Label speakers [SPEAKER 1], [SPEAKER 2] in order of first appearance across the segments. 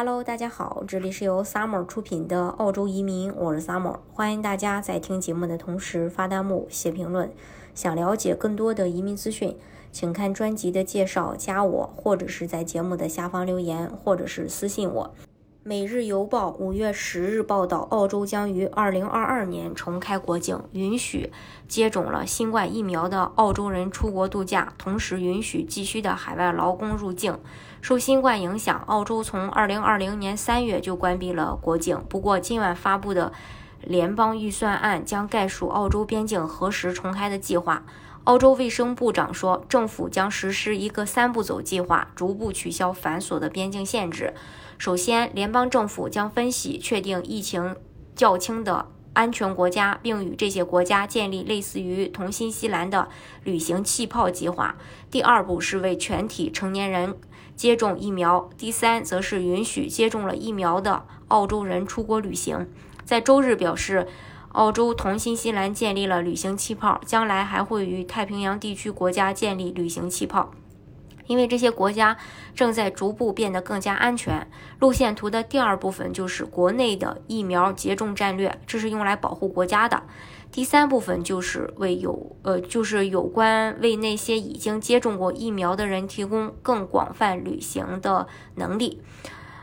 [SPEAKER 1] Hello，大家好，这里是由 Summer 出品的澳洲移民，我是 Summer，欢迎大家在听节目的同时发弹幕、写评论。想了解更多的移民资讯，请看专辑的介绍，加我，或者是在节目的下方留言，或者是私信我。每日邮报五月十日报道，澳洲将于二零二二年重开国境，允许接种了新冠疫苗的澳洲人出国度假，同时允许急需的海外劳工入境。受新冠影响，澳洲从二零二零年三月就关闭了国境。不过，今晚发布的联邦预算案将概述澳洲边境何时重开的计划。澳洲卫生部长说，政府将实施一个三步走计划，逐步取消繁琐的边境限制。首先，联邦政府将分析确定疫情较轻的安全国家，并与这些国家建立类似于同新西兰的旅行气泡计划。第二步是为全体成年人接种疫苗。第三，则是允许接种了疫苗的澳洲人出国旅行。在周日表示，澳洲同新西兰建立了旅行气泡，将来还会与太平洋地区国家建立旅行气泡。因为这些国家正在逐步变得更加安全。路线图的第二部分就是国内的疫苗接种战略，这是用来保护国家的。第三部分就是为有呃，就是有关为那些已经接种过疫苗的人提供更广泛旅行的能力。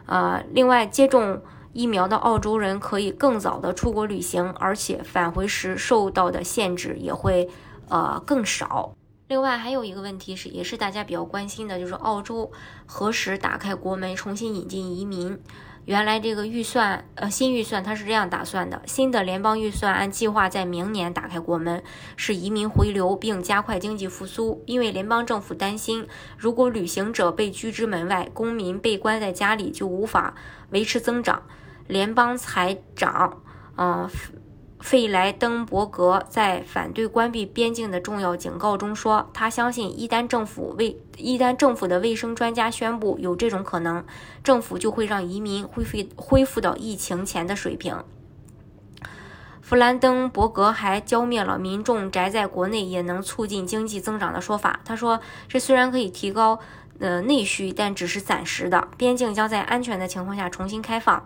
[SPEAKER 1] 呃，另外，接种疫苗的澳洲人可以更早的出国旅行，而且返回时受到的限制也会呃更少。另外还有一个问题是，也是大家比较关心的，就是澳洲何时打开国门，重新引进移民？原来这个预算，呃，新预算它是这样打算的：新的联邦预算按计划在明年打开国门，使移民回流并加快经济复苏。因为联邦政府担心，如果旅行者被拒之门外，公民被关在家里就无法维持增长。联邦财长，嗯。费莱登伯格在反对关闭边境的重要警告中说：“他相信，一旦政府卫一旦政府的卫生专家宣布有这种可能，政府就会让移民恢复恢复到疫情前的水平。”弗兰登伯格还浇灭了民众宅在国内也能促进经济增长的说法。他说：“这虽然可以提高呃内需，但只是暂时的。边境将在安全的情况下重新开放。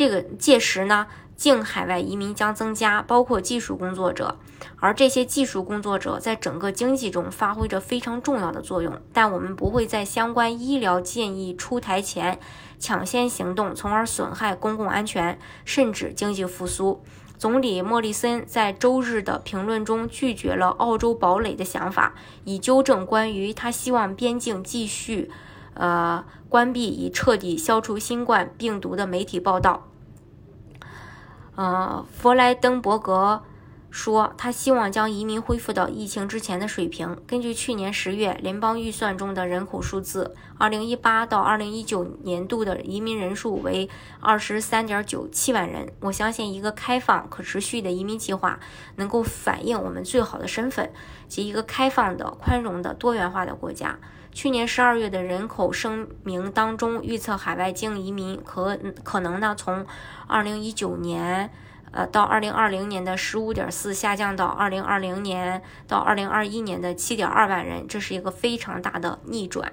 [SPEAKER 1] 这个届时呢？”境海外移民将增加，包括技术工作者，而这些技术工作者在整个经济中发挥着非常重要的作用。但我们不会在相关医疗建议出台前抢先行动，从而损害公共安全，甚至经济复苏。总理莫里森在周日的评论中拒绝了澳洲堡垒的想法，以纠正关于他希望边境继续，呃，关闭以彻底消除新冠病毒的媒体报道。呃，弗莱登伯格说，他希望将移民恢复到疫情之前的水平。根据去年十月联邦预算中的人口数字，2018到2019年度的移民人数为23.97万人。我相信，一个开放、可持续的移民计划能够反映我们最好的身份，及一个开放的、宽容的、多元化的国家。去年十二月的人口声明当中预测，海外净移民可可能呢从二零一九年呃到二零二零年的十五点四下降到二零二零年到二零二一年的七点二万人，这是一个非常大的逆转。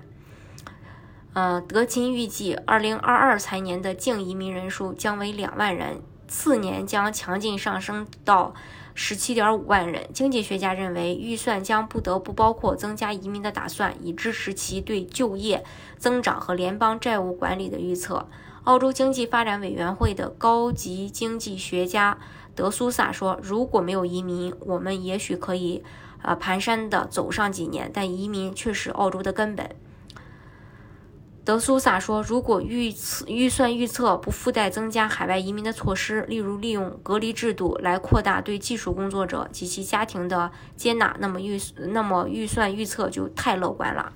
[SPEAKER 1] 呃，德勤预计二零二二财年的净移民人数将为两万人，次年将强劲上升到。十七点五万人。经济学家认为，预算将不得不包括增加移民的打算，以支持其对就业增长和联邦债务管理的预测。澳洲经济发展委员会的高级经济学家德苏萨说：“如果没有移民，我们也许可以，呃，蹒跚地走上几年，但移民却是澳洲的根本。”德苏萨说：“如果预测预算预测不附带增加海外移民的措施，例如利用隔离制度来扩大对技术工作者及其家庭的接纳，那么预那么预算预测就太乐观了。”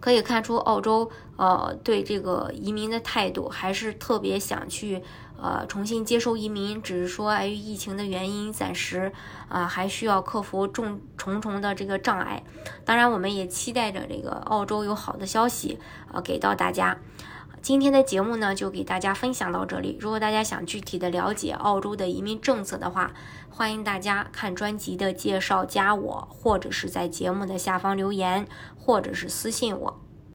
[SPEAKER 1] 可以看出，澳洲呃对这个移民的态度还是特别想去呃重新接收移民，只是说碍于疫情的原因，暂时啊还需要克服重重重的这个障碍。当然，我们也期待着这个澳洲有好的消息呃给到大家。今天的节目呢，就给大家分享到这里。如果大家想具体的了解澳洲的移民政策的话，欢迎大家看专辑的介绍，加我，或者是在节目的下方留言，或者是私信我。